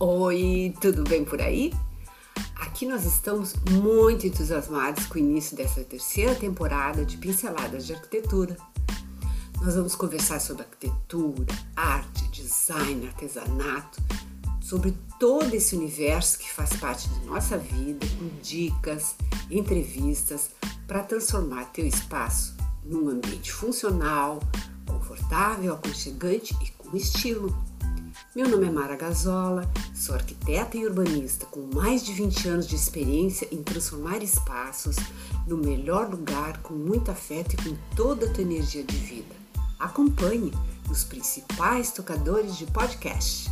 Oi, tudo bem por aí? Aqui nós estamos muito entusiasmados com o início dessa terceira temporada de Pinceladas de Arquitetura. Nós vamos conversar sobre arquitetura, arte, design, artesanato, sobre todo esse universo que faz parte de nossa vida, com dicas, entrevistas para transformar teu espaço num ambiente funcional, confortável, aconchegante e com estilo. Meu nome é Mara Gazola, sou arquiteta e urbanista com mais de 20 anos de experiência em transformar espaços no melhor lugar com muito afeto e com toda a tua energia de vida. Acompanhe os principais tocadores de podcast.